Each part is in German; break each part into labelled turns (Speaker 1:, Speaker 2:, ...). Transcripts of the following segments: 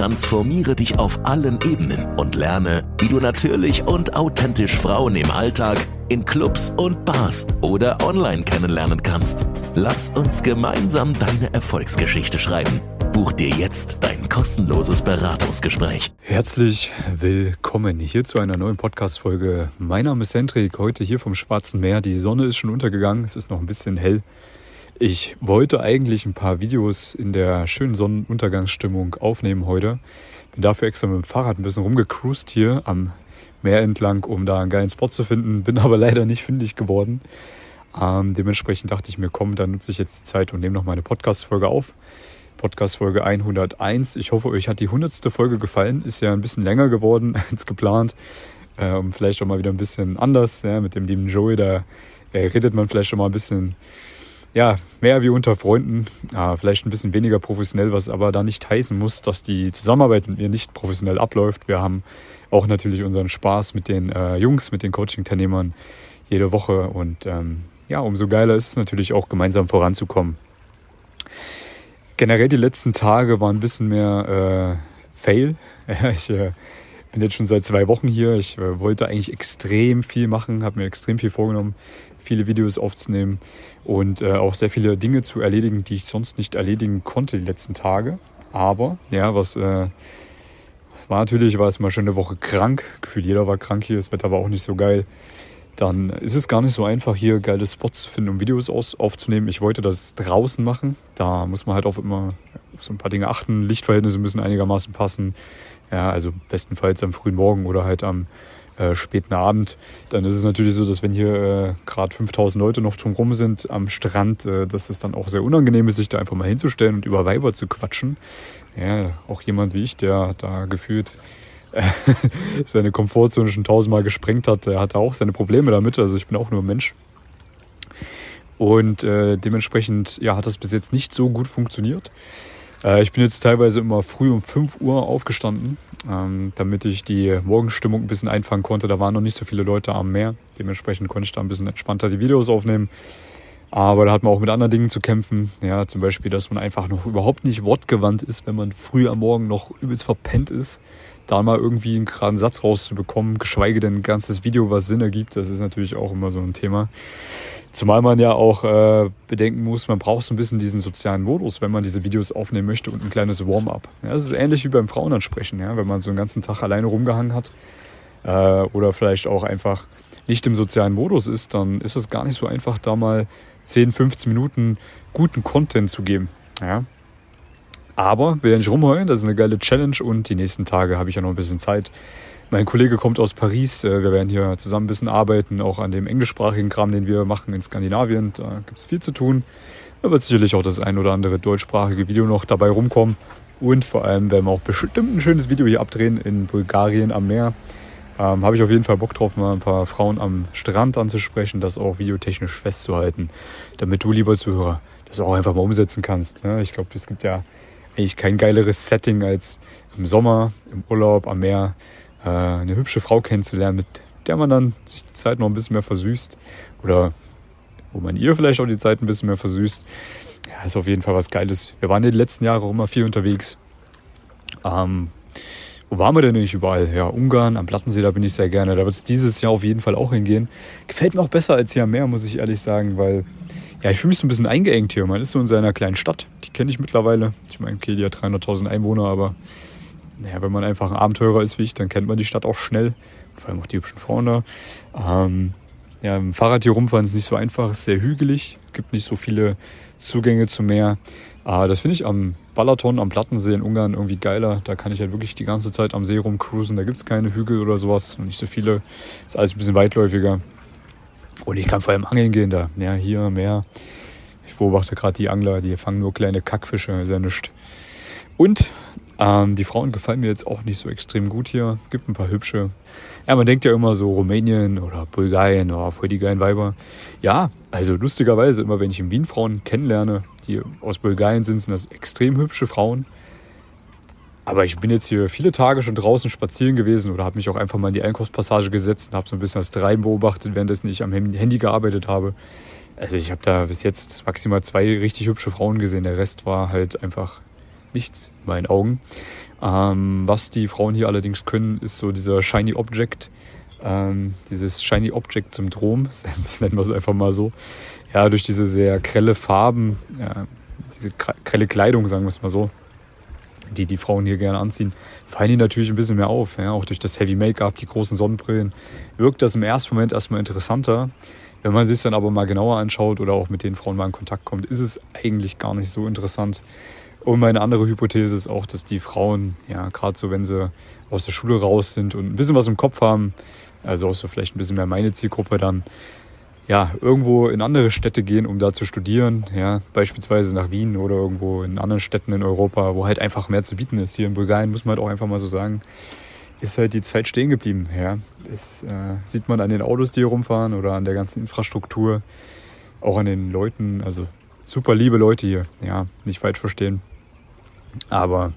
Speaker 1: Transformiere dich auf allen Ebenen und lerne, wie du natürlich und authentisch Frauen im Alltag, in Clubs und Bars oder online kennenlernen kannst. Lass uns gemeinsam deine Erfolgsgeschichte schreiben. Buch dir jetzt dein kostenloses Beratungsgespräch.
Speaker 2: Herzlich willkommen hier zu einer neuen Podcast-Folge. Mein Name ist Hendrik, heute hier vom Schwarzen Meer. Die Sonne ist schon untergegangen, es ist noch ein bisschen hell. Ich wollte eigentlich ein paar Videos in der schönen Sonnenuntergangsstimmung aufnehmen heute. Bin dafür extra mit dem Fahrrad ein bisschen rumgecruised hier am Meer entlang, um da einen geilen Spot zu finden. Bin aber leider nicht fündig geworden. Ähm, dementsprechend dachte ich mir, komm, dann nutze ich jetzt die Zeit und nehme noch meine Podcast-Folge auf. Podcast-Folge 101. Ich hoffe, euch hat die 100. Folge gefallen. Ist ja ein bisschen länger geworden als geplant. Ähm, vielleicht auch mal wieder ein bisschen anders. Ja, mit dem lieben Joey, da äh, redet man vielleicht schon mal ein bisschen ja, mehr wie unter Freunden, äh, vielleicht ein bisschen weniger professionell, was aber da nicht heißen muss, dass die Zusammenarbeit mit mir nicht professionell abläuft. Wir haben auch natürlich unseren Spaß mit den äh, Jungs, mit den Coaching-Teilnehmern jede Woche und ähm, ja, umso geiler ist es natürlich auch gemeinsam voranzukommen. Generell die letzten Tage waren ein bisschen mehr äh, Fail. ich äh, bin jetzt schon seit zwei Wochen hier. Ich äh, wollte eigentlich extrem viel machen, habe mir extrem viel vorgenommen, viele Videos aufzunehmen und äh, auch sehr viele Dinge zu erledigen, die ich sonst nicht erledigen konnte die letzten Tage. Aber ja, was, äh, was war natürlich, war es mal schon eine Woche krank. Gefühlt jeder war krank hier, das Wetter war auch nicht so geil. Dann ist es gar nicht so einfach, hier geile Spots zu finden, um Videos aus, aufzunehmen. Ich wollte das draußen machen. Da muss man halt auch immer auf so ein paar Dinge achten. Lichtverhältnisse müssen einigermaßen passen. Ja, also bestenfalls am frühen Morgen oder halt am äh, späten Abend. Dann ist es natürlich so, dass wenn hier äh, gerade 5000 Leute noch drumherum sind am Strand, äh, dass es dann auch sehr unangenehm ist, sich da einfach mal hinzustellen und über Weiber zu quatschen. Ja, auch jemand wie ich, der da gefühlt äh, seine Komfortzone schon tausendmal gesprengt hat, der hatte auch seine Probleme damit. Also ich bin auch nur ein Mensch. Und äh, dementsprechend ja, hat das bis jetzt nicht so gut funktioniert. Äh, ich bin jetzt teilweise immer früh um 5 Uhr aufgestanden, ähm, damit ich die Morgenstimmung ein bisschen einfangen konnte. Da waren noch nicht so viele Leute am Meer. Dementsprechend konnte ich da ein bisschen entspannter die Videos aufnehmen. Aber da hat man auch mit anderen Dingen zu kämpfen. Ja, zum Beispiel, dass man einfach noch überhaupt nicht wortgewandt ist, wenn man früh am Morgen noch übelst verpennt ist. Da mal irgendwie einen geraden Satz rauszubekommen, geschweige denn ein ganzes Video, was Sinn ergibt, das ist natürlich auch immer so ein Thema. Zumal man ja auch äh, bedenken muss, man braucht so ein bisschen diesen sozialen Modus, wenn man diese Videos aufnehmen möchte und ein kleines Warm-up. Ja, das ist ähnlich wie beim Frauenansprechen, ja, wenn man so einen ganzen Tag alleine rumgehangen hat äh, oder vielleicht auch einfach nicht im sozialen Modus ist, dann ist es gar nicht so einfach, da mal 10, 15 Minuten guten Content zu geben. Ja. Aber will ja nicht rumheulen, das ist eine geile Challenge und die nächsten Tage habe ich ja noch ein bisschen Zeit, mein Kollege kommt aus Paris. Äh, wir werden hier zusammen ein bisschen arbeiten, auch an dem englischsprachigen Kram, den wir machen in Skandinavien. Da gibt es viel zu tun. Da wird sicherlich auch das ein oder andere deutschsprachige Video noch dabei rumkommen. Und vor allem werden wir auch bestimmt ein schönes Video hier abdrehen in Bulgarien am Meer. Ähm, Habe ich auf jeden Fall Bock drauf, mal ein paar Frauen am Strand anzusprechen, das auch videotechnisch festzuhalten, damit du, lieber Zuhörer, das auch einfach mal umsetzen kannst. Ja, ich glaube, es gibt ja eigentlich kein geileres Setting als im Sommer, im Urlaub, am Meer eine hübsche Frau kennenzulernen, mit der man dann sich die Zeit noch ein bisschen mehr versüßt oder wo man ihr vielleicht auch die Zeit ein bisschen mehr versüßt. Ja, ist auf jeden Fall was Geiles. Wir waren in den letzten Jahren auch immer viel unterwegs. Ähm, wo waren wir denn nicht überall? Ja, Ungarn, am Plattensee, da bin ich sehr gerne. Da wird es dieses Jahr auf jeden Fall auch hingehen. Gefällt mir auch besser als hier am Meer, muss ich ehrlich sagen, weil ja, ich fühle mich so ein bisschen eingeengt hier. Man ist so in seiner kleinen Stadt. Die kenne ich mittlerweile. Ich meine, okay, die hat 300.000 Einwohner, aber naja, wenn man einfach ein Abenteurer ist wie ich, dann kennt man die Stadt auch schnell. Vor allem auch die hübschen Frauen da. Ähm, ja, im Fahrrad hier rumfahren ist nicht so einfach, ist sehr hügelig, gibt nicht so viele Zugänge zum Meer. Aber das finde ich am Balaton, am Plattensee in Ungarn irgendwie geiler. Da kann ich halt wirklich die ganze Zeit am See rumcruisen. Da gibt es keine Hügel oder sowas und nicht so viele. Ist alles ein bisschen weitläufiger. Und ich kann vor allem angeln gehen da. Ja, hier Meer. Ich beobachte gerade die Angler, die fangen nur kleine Kackfische, ist ja nichts. Und Ähm, die Frauen gefallen mir jetzt auch nicht so extrem gut hier. Gibt ein paar hübsche. Ja, man denkt ja immer so Rumänien oder Bulgarien oder voll die geilen Weiber. Ja, also lustigerweise, immer wenn ich in Wien Frauen kennenlerne, die aus Bulgarien sind, sind das extrem hübsche Frauen. Aber ich bin jetzt hier viele Tage schon draußen spazieren gewesen oder habe mich auch einfach mal in die Einkaufspassage gesetzt und habe so ein bisschen das Treiben beobachtet, währenddessen ich am Handy gearbeitet habe. Also ich habe da bis jetzt maximal zwei richtig hübsche Frauen gesehen. Der Rest war halt einfach nichts in meinen Augen. Ähm, was die Frauen hier allerdings können, ist so dieser Shiny Object, ähm, dieses Shiny Object Syndrom, das nennen wir es einfach mal so. Ja, durch diese sehr grelle Farben, ja, diese grelle Kleidung, sagen wir es mal so, die die Frauen hier gerne anziehen, fallen die natürlich ein bisschen mehr auf. Ja, auch durch das Heavy Make-up, die großen Sonnenbrillen, wirkt das im ersten Moment erstmal interessanter. Wenn man sich dann aber mal genauer anschaut oder auch mit den Frauen mal in Kontakt kommt, ist es eigentlich gar nicht so interessant. Und meine andere Hypothese ist auch, dass die Frauen, ja, gerade so, wenn sie aus der Schule raus sind und ein bisschen was im Kopf haben, also auch so vielleicht ein bisschen mehr meine Zielgruppe dann, ja, irgendwo in andere Städte gehen, um da zu studieren, ja, beispielsweise nach Wien oder irgendwo in anderen Städten in Europa, wo halt einfach mehr zu bieten ist. Hier in Bulgarien muss man halt auch einfach mal so sagen, ist halt die Zeit stehen geblieben, ja. Das äh, sieht man an den Autos, die hier rumfahren oder an der ganzen Infrastruktur, auch an den Leuten, also super liebe Leute hier, ja, nicht falsch verstehen. Aber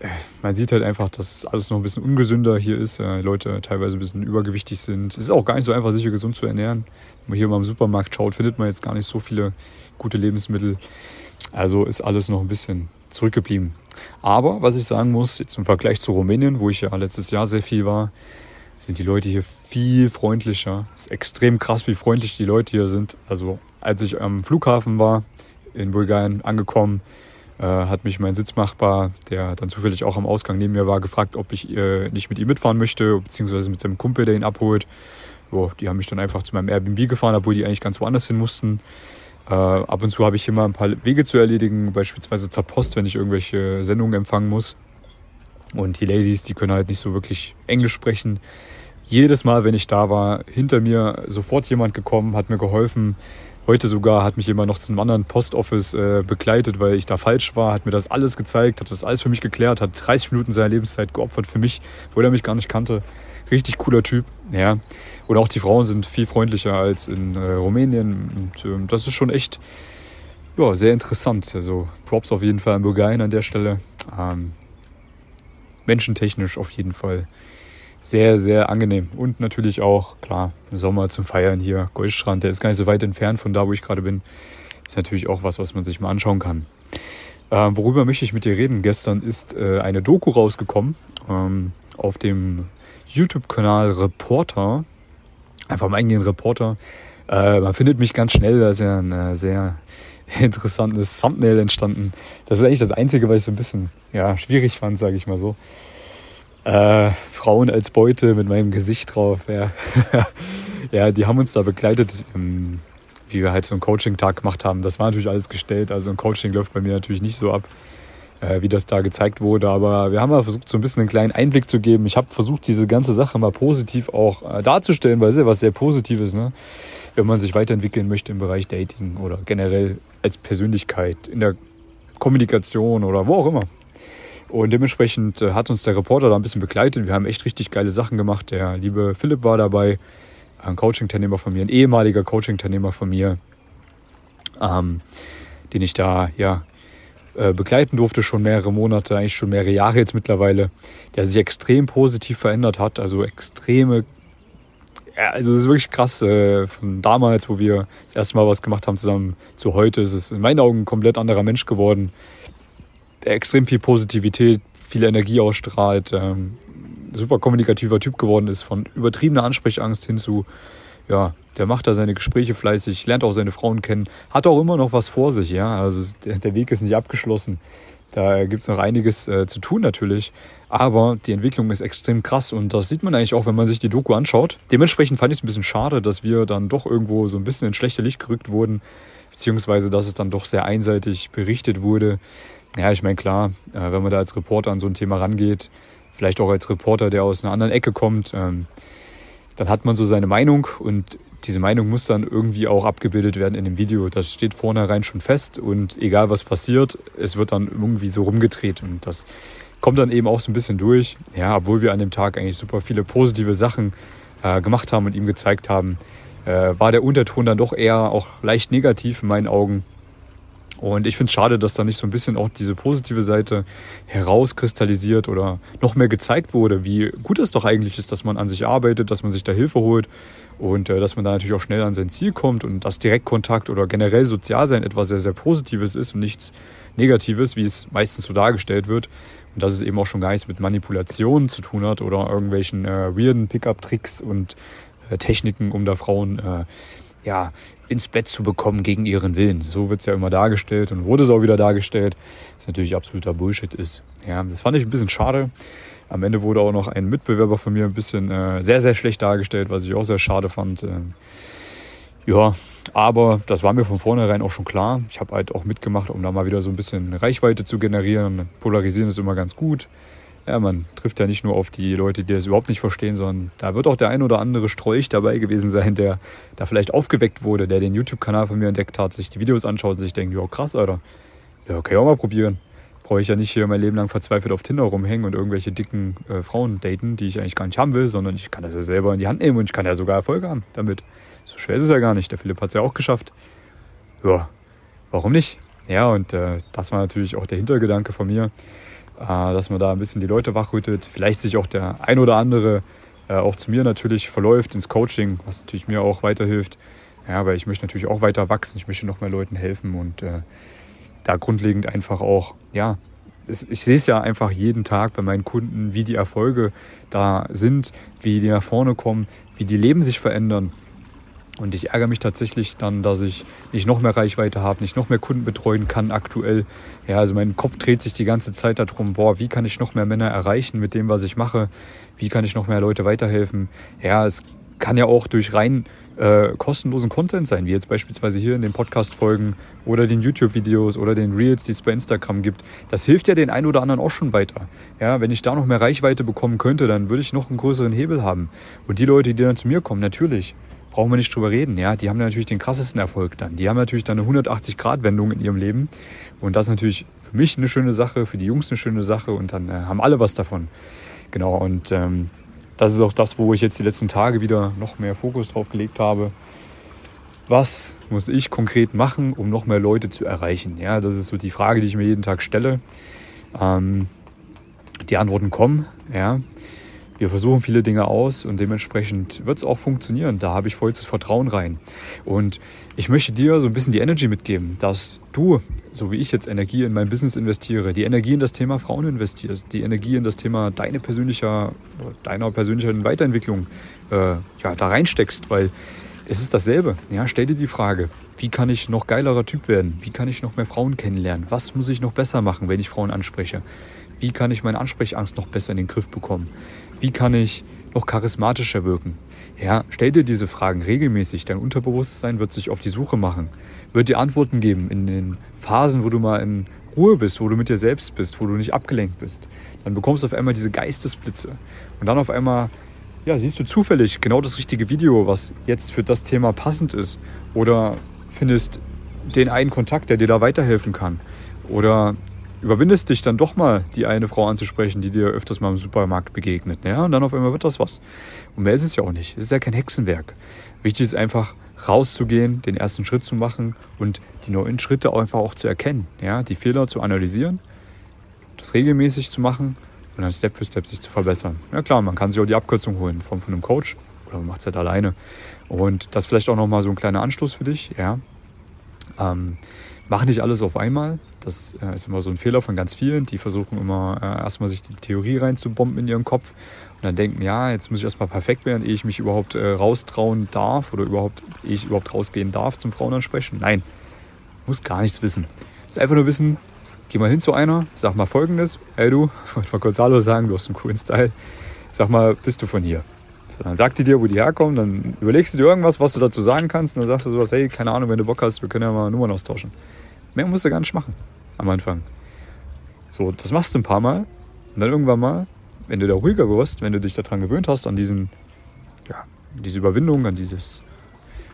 Speaker 2: äh, man sieht halt einfach, dass alles noch ein bisschen ungesünder hier ist. Äh, Leute teilweise ein bisschen übergewichtig sind. Es ist auch gar nicht so einfach, sich hier gesund zu ernähren. Wenn man hier mal im Supermarkt schaut, findet man jetzt gar nicht so viele gute Lebensmittel. Also ist alles noch ein bisschen zurückgeblieben. Aber was ich sagen muss, jetzt im Vergleich zu Rumänien, wo ich ja letztes Jahr sehr viel war, sind die Leute hier viel freundlicher. Es ist extrem krass, wie freundlich die Leute hier sind. Also als ich am Flughafen war, in Bulgarien angekommen, hat mich mein Sitzmachbar, der dann zufällig auch am Ausgang neben mir war, gefragt, ob ich äh, nicht mit ihm mitfahren möchte, beziehungsweise mit seinem Kumpel, der ihn abholt. Jo, die haben mich dann einfach zu meinem Airbnb gefahren, obwohl die eigentlich ganz woanders hin mussten. Äh, ab und zu habe ich immer ein paar Wege zu erledigen, beispielsweise zur Post, wenn ich irgendwelche Sendungen empfangen muss. Und die Ladies, die können halt nicht so wirklich Englisch sprechen. Jedes Mal, wenn ich da war, hinter mir sofort jemand gekommen, hat mir geholfen, Heute sogar hat mich jemand noch zu einem anderen Postoffice äh, begleitet, weil ich da falsch war, hat mir das alles gezeigt, hat das alles für mich geklärt, hat 30 Minuten seiner Lebenszeit geopfert für mich, obwohl er mich gar nicht kannte. Richtig cooler Typ, ja. Und auch die Frauen sind viel freundlicher als in äh, Rumänien. Und äh, das ist schon echt ja, sehr interessant. Also Props auf jeden Fall an Bulgarien an der Stelle. Ähm, menschentechnisch auf jeden Fall sehr, sehr angenehm. Und natürlich auch, klar, im Sommer zum Feiern hier, Goldstrand, der ist gar nicht so weit entfernt von da, wo ich gerade bin. Ist natürlich auch was, was man sich mal anschauen kann. Ähm, worüber möchte ich mit dir reden? Gestern ist äh, eine Doku rausgekommen ähm, auf dem YouTube-Kanal Reporter. Einfach mal eingehen, Reporter. Äh, man findet mich ganz schnell, da ist ja ein äh, sehr interessantes Thumbnail entstanden. Das ist eigentlich das Einzige, was ich so ein bisschen ja, schwierig fand, sage ich mal so. Äh, Frauen als Beute mit meinem Gesicht drauf. Ja. ja, die haben uns da begleitet, ähm, wie wir halt so einen Coaching-Tag gemacht haben. Das war natürlich alles gestellt. Also ein Coaching läuft bei mir natürlich nicht so ab, äh, wie das da gezeigt wurde. Aber wir haben mal versucht, so ein bisschen einen kleinen Einblick zu geben. Ich habe versucht, diese ganze Sache mal positiv auch äh, darzustellen, weil es ja was sehr Positives, ne? wenn man sich weiterentwickeln möchte im Bereich Dating oder generell als Persönlichkeit, in der Kommunikation oder wo auch immer. Und dementsprechend äh, hat uns der Reporter da ein bisschen begleitet. Wir haben echt richtig geile Sachen gemacht. Der liebe Philipp war dabei, ein Coaching-Teilnehmer von mir, ein ehemaliger Coaching-Teilnehmer von mir, ähm, den ich da ja äh, begleiten durfte, schon mehrere Monate, eigentlich schon mehrere Jahre jetzt mittlerweile, der sich extrem positiv verändert hat. Also extreme ja, also es ist wirklich krass. Äh, von damals, wo wir das erste Mal was gemacht haben zusammen, zu heute ist es in meinen Augen ein komplett anderer Mensch geworden extrem viel Positivität, viel Energie ausstrahlt, ähm, super kommunikativer Typ geworden ist, von übertriebener Ansprechangst hin zu, ja, der macht da seine Gespräche fleißig, lernt auch seine Frauen kennen, hat auch immer noch was vor sich, ja, also der, der Weg ist nicht abgeschlossen. Da gibt es noch einiges äh, zu tun natürlich, aber die Entwicklung ist extrem krass und das sieht man eigentlich auch, wenn man sich die Doku anschaut. Dementsprechend fand ich es ein bisschen schade, dass wir dann doch irgendwo so ein bisschen ins schlechte Licht gerückt wurden, beziehungsweise dass es dann doch sehr einseitig berichtet wurde. Ja, ich meine, klar, äh, wenn man da als Reporter an so ein Thema rangeht, vielleicht auch als Reporter, der aus einer anderen Ecke kommt, ähm, dann hat man so seine Meinung und diese Meinung muss dann irgendwie auch abgebildet werden in dem Video. Das steht vornherein schon fest und egal was passiert, es wird dann irgendwie so rumgedreht und das kommt dann eben auch so ein bisschen durch. Ja, obwohl wir an dem Tag eigentlich super viele positive Sachen äh, gemacht haben und ihm gezeigt haben, äh, war der Unterton dann doch eher auch leicht negativ in meinen Augen. Und ich finde es schade, dass da nicht so ein bisschen auch diese positive Seite herauskristallisiert oder noch mehr gezeigt wurde, wie gut es doch eigentlich ist, dass man an sich arbeitet, dass man sich da Hilfe holt und äh, dass man da natürlich auch schnell an sein Ziel kommt und dass Direktkontakt oder generell Sozialsein etwas sehr, sehr Positives ist und nichts Negatives, wie es meistens so dargestellt wird. Und dass es eben auch schon gar nichts mit Manipulationen zu tun hat oder irgendwelchen äh, weirden Pickup-Tricks und äh, Techniken, um da Frauen äh, ja, ins Bett zu bekommen gegen ihren Willen. So wird es ja immer dargestellt und wurde es auch wieder dargestellt, was natürlich absoluter Bullshit ist. Ja, das fand ich ein bisschen schade. Am Ende wurde auch noch ein Mitbewerber von mir ein bisschen äh, sehr, sehr schlecht dargestellt, was ich auch sehr schade fand. Ähm, ja, aber das war mir von vornherein auch schon klar. Ich habe halt auch mitgemacht, um da mal wieder so ein bisschen Reichweite zu generieren. Polarisieren ist immer ganz gut ja, man trifft ja nicht nur auf die Leute, die das überhaupt nicht verstehen, sondern da wird auch der ein oder andere Strolch dabei gewesen sein, der da vielleicht aufgeweckt wurde, der den YouTube-Kanal von mir entdeckt hat, sich die Videos anschaut und sich denkt, ja krass, Alter, ja, kann ich auch mal probieren. Brauche ich ja nicht hier mein Leben lang verzweifelt auf Tinder rumhängen und irgendwelche dicken äh, Frauen daten, die ich eigentlich gar nicht haben will, sondern ich kann das ja selber in die Hand nehmen und ich kann ja sogar Erfolg haben damit. So schwer ist es ja gar nicht. Der Philipp hat es ja auch geschafft. Ja, warum nicht? Ja, und äh, das war natürlich auch der Hintergedanke von mir dass man da ein bisschen die Leute wachrüttet. Vielleicht sich auch der ein oder andere äh, auch zu mir natürlich verläuft ins Coaching, was natürlich mir auch weiterhilft. Ja, weil ich möchte natürlich auch weiter wachsen, ich möchte noch mehr Leuten helfen und äh, da grundlegend einfach auch, ja, ich sehe es ja einfach jeden Tag bei meinen Kunden, wie die Erfolge da sind, wie die nach vorne kommen, wie die Leben sich verändern. Und ich ärgere mich tatsächlich dann, dass ich nicht noch mehr Reichweite habe, nicht noch mehr Kunden betreuen kann aktuell. Ja, also mein Kopf dreht sich die ganze Zeit darum, boah, wie kann ich noch mehr Männer erreichen mit dem, was ich mache? Wie kann ich noch mehr Leute weiterhelfen? Ja, es kann ja auch durch rein äh, kostenlosen Content sein, wie jetzt beispielsweise hier in den Podcast-Folgen oder den YouTube-Videos oder den Reels, die es bei Instagram gibt. Das hilft ja den einen oder anderen auch schon weiter. Ja, wenn ich da noch mehr Reichweite bekommen könnte, dann würde ich noch einen größeren Hebel haben. Und die Leute, die dann zu mir kommen, natürlich, brauchen wir nicht drüber reden. Ja, die haben natürlich den krassesten Erfolg dann. Die haben natürlich dann eine 180-Grad-Wendung in ihrem Leben. Und das ist natürlich für mich eine schöne Sache, für die Jungs eine schöne Sache und dann äh, haben alle was davon. Genau, und ähm, das ist auch das, wo ich jetzt die letzten Tage wieder noch mehr Fokus drauf gelegt habe. Was muss ich konkret machen, um noch mehr Leute zu erreichen? Ja, das ist so die Frage, die ich mir jeden Tag stelle. Ähm, die Antworten kommen, ja. Wir versuchen viele Dinge aus und dementsprechend wird es auch funktionieren. Da habe ich vollstes Vertrauen rein. Und ich möchte dir so ein bisschen die Energy mitgeben, dass du, so wie ich jetzt Energie in mein Business investiere, die Energie in das Thema Frauen investierst, die Energie in das Thema deine persönliche, deiner persönlichen Weiterentwicklung äh, ja, da reinsteckst, weil es ist dasselbe. Ja, stell dir die Frage, wie kann ich noch geilerer Typ werden? Wie kann ich noch mehr Frauen kennenlernen? Was muss ich noch besser machen, wenn ich Frauen anspreche? Wie kann ich meine Ansprechangst noch besser in den Griff bekommen? Wie kann ich noch charismatischer wirken? Ja, stell dir diese Fragen regelmäßig. Dein Unterbewusstsein wird sich auf die Suche machen, wird dir Antworten geben in den Phasen, wo du mal in Ruhe bist, wo du mit dir selbst bist, wo du nicht abgelenkt bist. Dann bekommst du auf einmal diese Geistesblitze. Und dann auf einmal ja, siehst du zufällig genau das richtige Video, was jetzt für das Thema passend ist. Oder findest den einen Kontakt, der dir da weiterhelfen kann. Oder überwindest dich dann doch mal, die eine Frau anzusprechen, die dir öfters mal im Supermarkt begegnet. Ja, und dann auf einmal wird das was. Und mehr ist es ja auch nicht. Es ist ja kein Hexenwerk. Wichtig ist einfach, rauszugehen, den ersten Schritt zu machen und die neuen Schritte einfach auch zu erkennen. Ja, die Fehler zu analysieren, das regelmäßig zu machen und dann Step für Step sich zu verbessern. Ja klar, man kann sich auch die Abkürzung holen von, von einem Coach oder man macht es halt alleine. Und das vielleicht auch nochmal so ein kleiner Anstoß für dich. Ja, ähm, mach nicht alles auf einmal. Das äh, ist immer so ein Fehler von ganz vielen. Die versuchen immer äh, erstmal sich die Theorie reinzubomben in ihren Kopf und dann denken, ja, jetzt muss ich erstmal perfekt werden, ehe ich mich überhaupt äh, raustrauen darf oder überhaupt, ehe ich überhaupt rausgehen darf zum Frauen ansprechen. Nein, muss gar nichts wissen. Ist einfach nur wissen, geh mal hin zu einer, sag mal folgendes, hey du, wollte mal kurz Hallo sagen, du hast einen coolen Style. Sag mal, bist du von hier? So, dann sagt die dir, wo die herkommen, dann überlegst du dir irgendwas, was du dazu sagen kannst und dann sagst du sowas, hey, keine Ahnung, wenn du Bock hast, wir können ja mal Nummern austauschen. Mehr musst du gar nicht machen am Anfang. So, das machst du ein paar Mal und dann irgendwann mal, wenn du da ruhiger wirst, wenn du dich daran gewöhnt hast, an diesen, ja, diese Überwindung, an dieses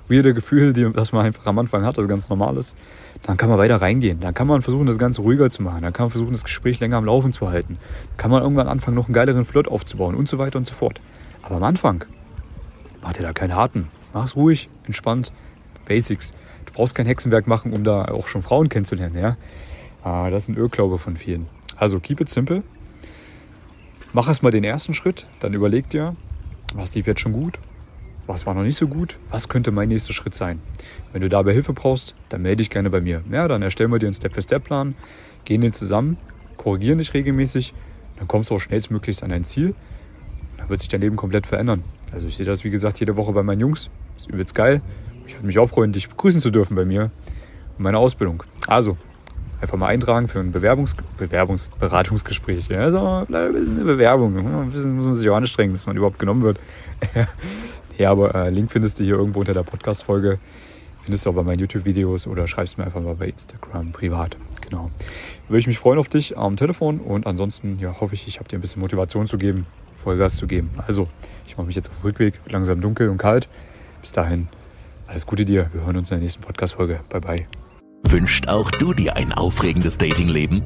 Speaker 2: weirde Gefühl, die, das man einfach am Anfang hat, das ganz normal ist, dann kann man weiter reingehen. Dann kann man versuchen, das Ganze ruhiger zu machen. Dann kann man versuchen, das Gespräch länger am Laufen zu halten. Dann kann man irgendwann anfangen, noch einen geileren Flirt aufzubauen und so weiter und so fort. Aber am Anfang, mach dir da keinen harten. Mach's ruhig, entspannt, Basics. Du brauchst kein Hexenwerk machen, um da auch schon Frauen kennenzulernen, ja. Ah, das ist ein Irrglaube von vielen. Also keep it simple. Mach erstmal den ersten Schritt, dann überleg dir, was lief jetzt schon gut, was war noch nicht so gut, was könnte mein nächster Schritt sein. Wenn du dabei Hilfe brauchst, dann melde dich gerne bei mir. Ja, dann erstellen wir dir einen Step-für-Step-Plan, gehen den zusammen, korrigieren dich regelmäßig, dann kommst du auch schnellstmöglichst an dein Ziel. Wird sich dein Leben komplett verändern. Also ich sehe das, wie gesagt, jede Woche bei meinen Jungs. Ist übelst geil. Ich würde mich auch freuen, dich begrüßen zu dürfen bei mir und meiner Ausbildung. Also, einfach mal eintragen für ein Bewerbungs Bewerbungsberatungsgespräch. Ja, also ein bisschen eine Bewerbung. Ein bisschen muss man sich auch anstrengen, dass man überhaupt genommen wird. ja, aber äh, Link findest du hier irgendwo unter der Podcast-Folge. Findest du auch bei meinen YouTube-Videos oder schreibst mir einfach mal bei Instagram privat. Genau. Würde ich mich freuen auf dich am Telefon und ansonsten ja, hoffe ich, ich habe dir ein bisschen Motivation zu geben, Vollgas zu geben. Also, ich mache mich jetzt auf den Rückweg, langsam dunkel und kalt. Bis dahin, alles Gute dir. Wir hören uns in der nächsten Podcast-Folge. Bye, bye.
Speaker 1: Wünscht auch du dir ein aufregendes Datingleben?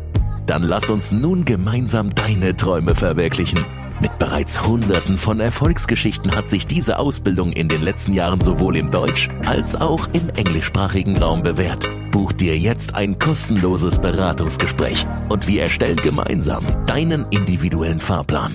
Speaker 1: Dann lass uns nun gemeinsam deine Träume verwirklichen. Mit bereits Hunderten von Erfolgsgeschichten hat sich diese Ausbildung in den letzten Jahren sowohl im Deutsch- als auch im englischsprachigen Raum bewährt. Buch dir jetzt ein kostenloses Beratungsgespräch und wir erstellen gemeinsam deinen individuellen Fahrplan.